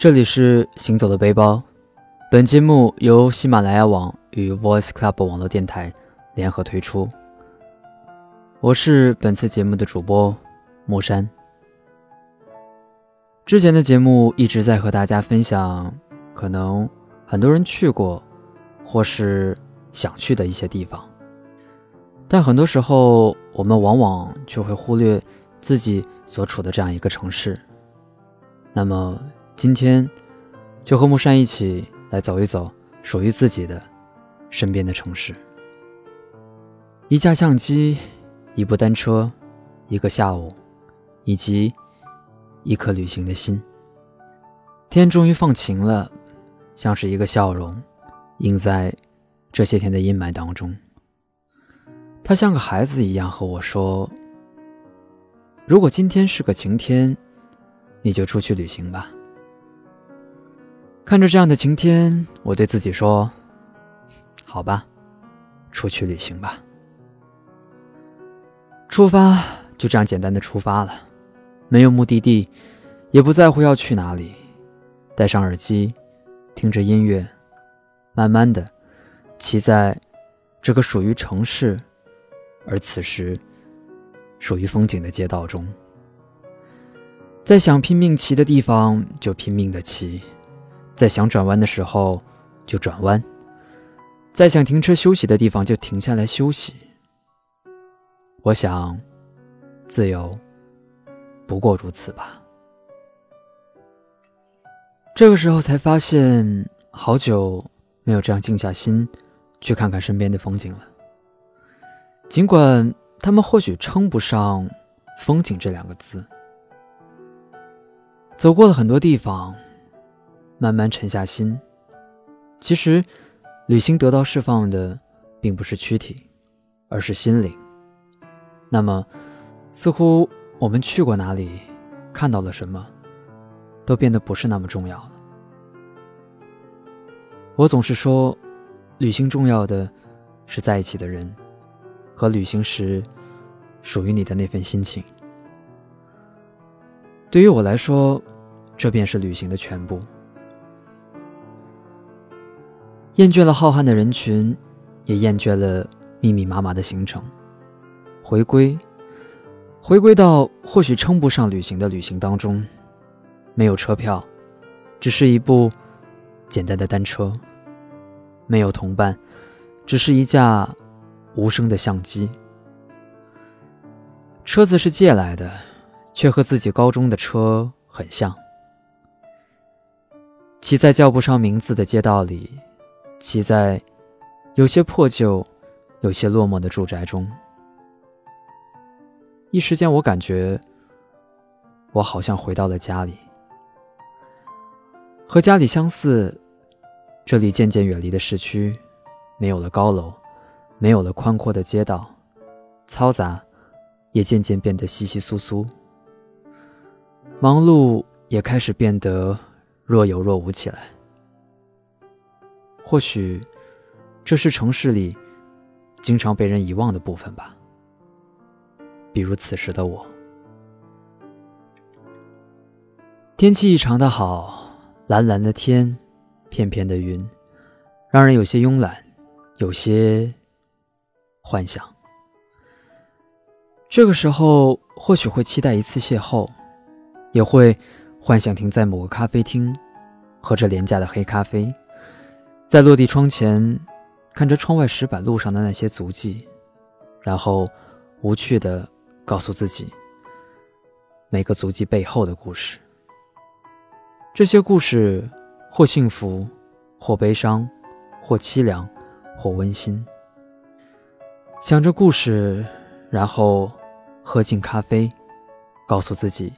这里是行走的背包，本节目由喜马拉雅网与 Voice Club 网络电台联合推出。我是本次节目的主播木山。之前的节目一直在和大家分享，可能很多人去过，或是想去的一些地方，但很多时候我们往往却会忽略自己所处的这样一个城市。那么。今天，就和木山一起来走一走属于自己的身边的城市。一架相机，一部单车，一个下午，以及一颗旅行的心。天终于放晴了，像是一个笑容，映在这些天的阴霾当中。他像个孩子一样和我说：“如果今天是个晴天，你就出去旅行吧。”看着这样的晴天，我对自己说：“好吧，出去旅行吧。”出发，就这样简单的出发了，没有目的地，也不在乎要去哪里。戴上耳机，听着音乐，慢慢的骑在这个属于城市，而此时属于风景的街道中，在想拼命骑的地方就拼命的骑。在想转弯的时候，就转弯；在想停车休息的地方，就停下来休息。我想，自由不过如此吧。这个时候才发现，好久没有这样静下心去看看身边的风景了。尽管他们或许称不上“风景”这两个字，走过了很多地方。慢慢沉下心，其实，旅行得到释放的，并不是躯体，而是心灵。那么，似乎我们去过哪里，看到了什么，都变得不是那么重要了。我总是说，旅行重要的是在一起的人，和旅行时属于你的那份心情。对于我来说，这便是旅行的全部。厌倦了浩瀚的人群，也厌倦了密密麻麻的行程，回归，回归到或许称不上旅行的旅行当中，没有车票，只是一部简单的单车；没有同伴，只是一架无声的相机。车子是借来的，却和自己高中的车很像，骑在叫不上名字的街道里。骑在有些破旧、有些落寞的住宅中，一时间我感觉我好像回到了家里。和家里相似，这里渐渐远离了市区，没有了高楼，没有了宽阔的街道，嘈杂也渐渐变得稀稀疏疏，忙碌也开始变得若有若无起来。或许，这是城市里经常被人遗忘的部分吧。比如此时的我，天气异常的好，蓝蓝的天，片片的云，让人有些慵懒，有些幻想。这个时候，或许会期待一次邂逅，也会幻想停在某个咖啡厅，喝着廉价的黑咖啡。在落地窗前，看着窗外石板路上的那些足迹，然后无趣的告诉自己，每个足迹背后的故事。这些故事或幸福，或悲伤，或凄凉，或温馨。想着故事，然后喝进咖啡，告诉自己，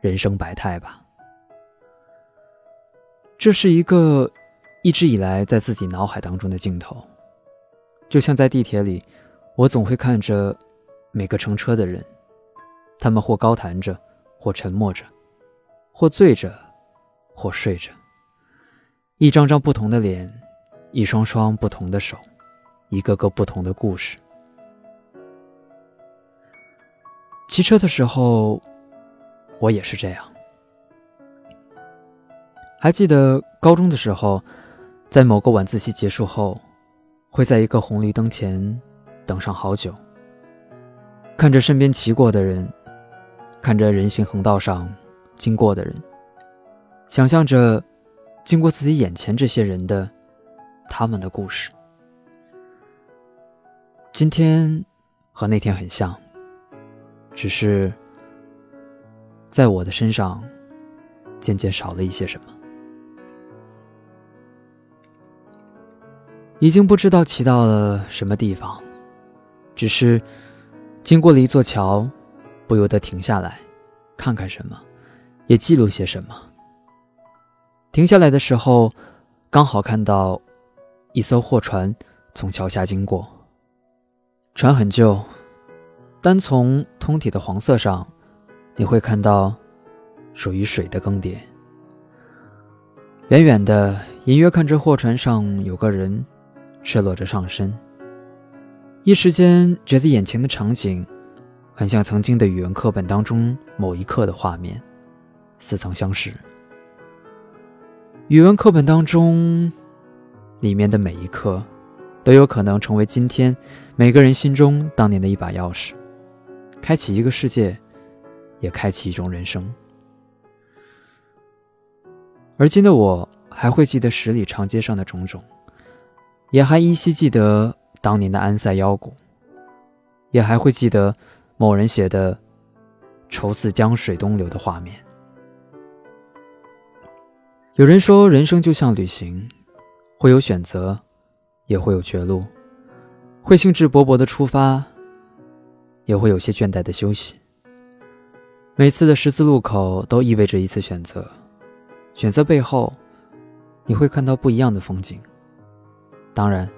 人生百态吧。这是一个。一直以来，在自己脑海当中的镜头，就像在地铁里，我总会看着每个乘车的人，他们或高谈着，或沉默着，或醉着，或睡着，一张张不同的脸，一双双不同的手，一个个不同的故事。骑车的时候，我也是这样。还记得高中的时候，在某个晚自习结束后，会在一个红绿灯前等上好久，看着身边骑过的人，看着人行横道上经过的人，想象着经过自己眼前这些人的他们的故事。今天和那天很像，只是在我的身上渐渐少了一些什么。已经不知道骑到了什么地方，只是经过了一座桥，不由得停下来，看看什么，也记录些什么。停下来的时候，刚好看到一艘货船从桥下经过。船很旧，单从通体的黄色上，你会看到属于水的更迭。远远的，隐约看着货船上有个人。赤裸着上身，一时间觉得眼前的场景，很像曾经的语文课本当中某一课的画面，似曾相识。语文课本当中，里面的每一课，都有可能成为今天每个人心中当年的一把钥匙，开启一个世界，也开启一种人生。而今的我，还会记得十里长街上的种种。也还依稀记得当年的安塞腰鼓，也还会记得某人写的“愁似江水东流”的画面。有人说，人生就像旅行，会有选择，也会有绝路，会兴致勃勃的出发，也会有些倦怠的休息。每次的十字路口都意味着一次选择，选择背后，你会看到不一样的风景。当然，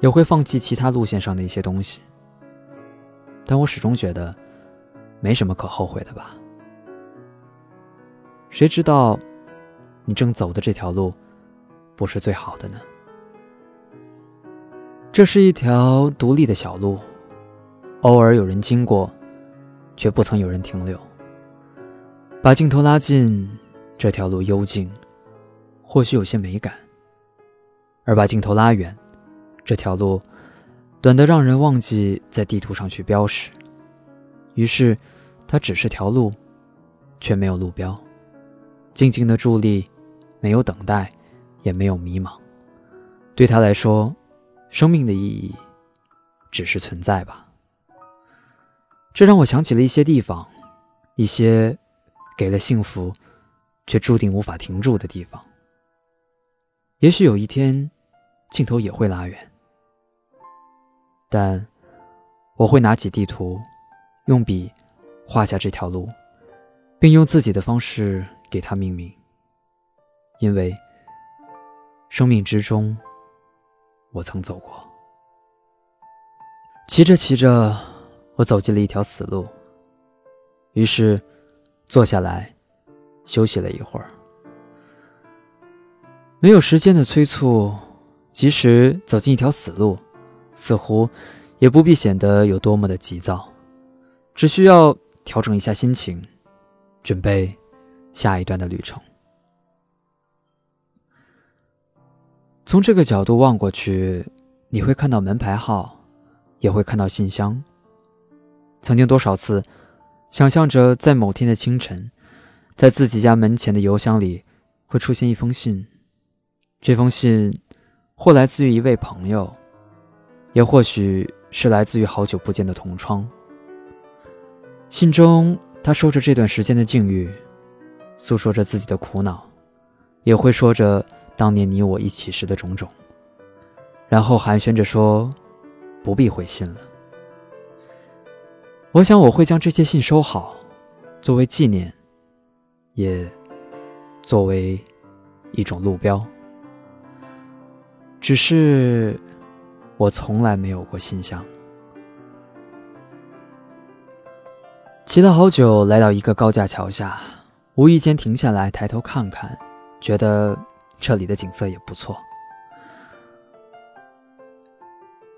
也会放弃其他路线上的一些东西，但我始终觉得，没什么可后悔的吧。谁知道，你正走的这条路，不是最好的呢？这是一条独立的小路，偶尔有人经过，却不曾有人停留。把镜头拉近，这条路幽静，或许有些美感。而把镜头拉远，这条路短得让人忘记在地图上去标识，于是它只是条路，却没有路标，静静的伫立，没有等待，也没有迷茫。对他来说，生命的意义只是存在吧。这让我想起了一些地方，一些给了幸福，却注定无法停住的地方。也许有一天，镜头也会拉远，但我会拿起地图，用笔画下这条路，并用自己的方式给它命名。因为生命之中，我曾走过。骑着骑着，我走进了一条死路，于是坐下来休息了一会儿。没有时间的催促，即使走进一条死路，似乎也不必显得有多么的急躁，只需要调整一下心情，准备下一段的旅程。从这个角度望过去，你会看到门牌号，也会看到信箱。曾经多少次，想象着在某天的清晨，在自己家门前的邮箱里会出现一封信。这封信，或来自于一位朋友，也或许是来自于好久不见的同窗。信中，他说着这段时间的境遇，诉说着自己的苦恼，也会说着当年你我一起时的种种，然后寒暄着说：“不必回信了。”我想我会将这些信收好，作为纪念，也作为一种路标。只是，我从来没有过信箱。骑了好久，来到一个高架桥下，无意间停下来，抬头看看，觉得这里的景色也不错。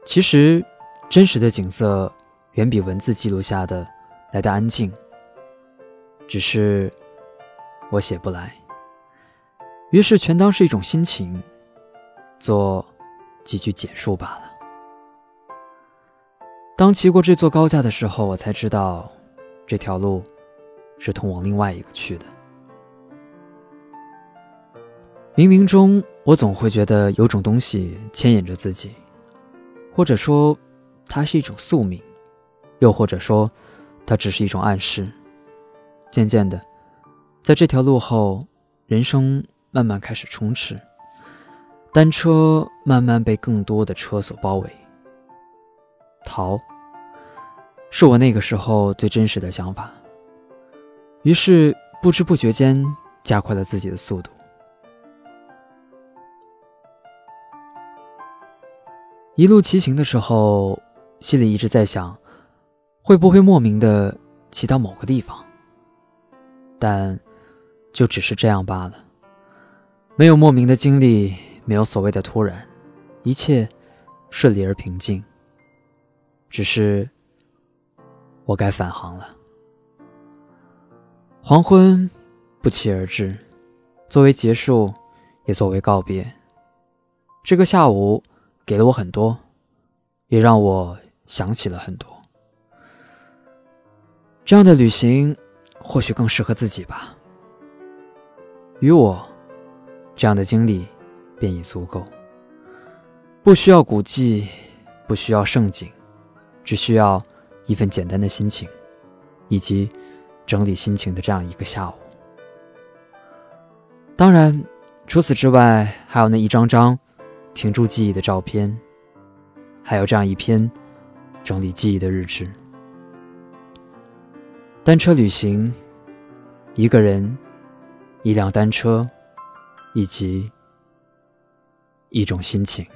其实，真实的景色远比文字记录下的来的安静。只是，我写不来。于是全当是一种心情，做几句简述罢了。当骑过这座高架的时候，我才知道，这条路是通往另外一个去的。冥冥中，我总会觉得有种东西牵引着自己，或者说，它是一种宿命，又或者说，它只是一种暗示。渐渐的，在这条路后，人生慢慢开始充斥，单车慢慢被更多的车所包围。逃，是我那个时候最真实的想法。于是不知不觉间加快了自己的速度。一路骑行的时候，心里一直在想，会不会莫名的骑到某个地方。但，就只是这样罢了。没有莫名的经历，没有所谓的突然，一切顺利而平静。只是，我该返航了。黄昏不期而至，作为结束，也作为告别。这个下午给了我很多，也让我想起了很多。这样的旅行，或许更适合自己吧。与我，这样的经历便已足够。不需要古迹，不需要盛景。只需要一份简单的心情，以及整理心情的这样一个下午。当然，除此之外，还有那一张张停住记忆的照片，还有这样一篇整理记忆的日志。单车旅行，一个人，一辆单车，以及一种心情。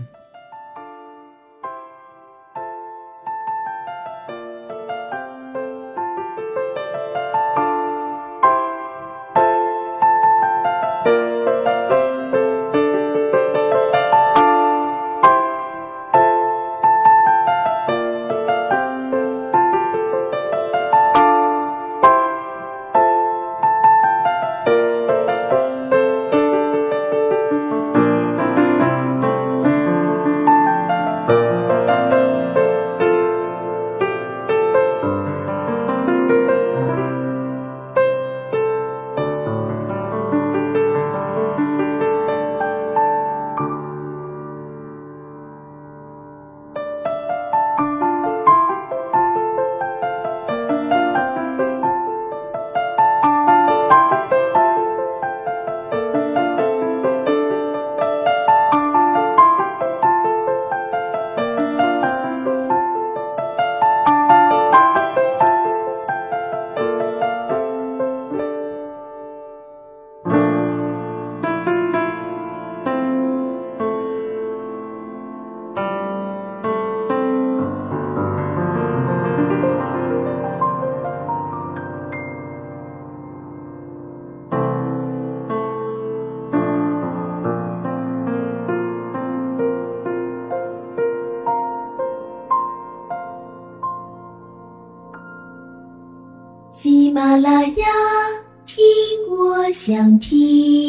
想听。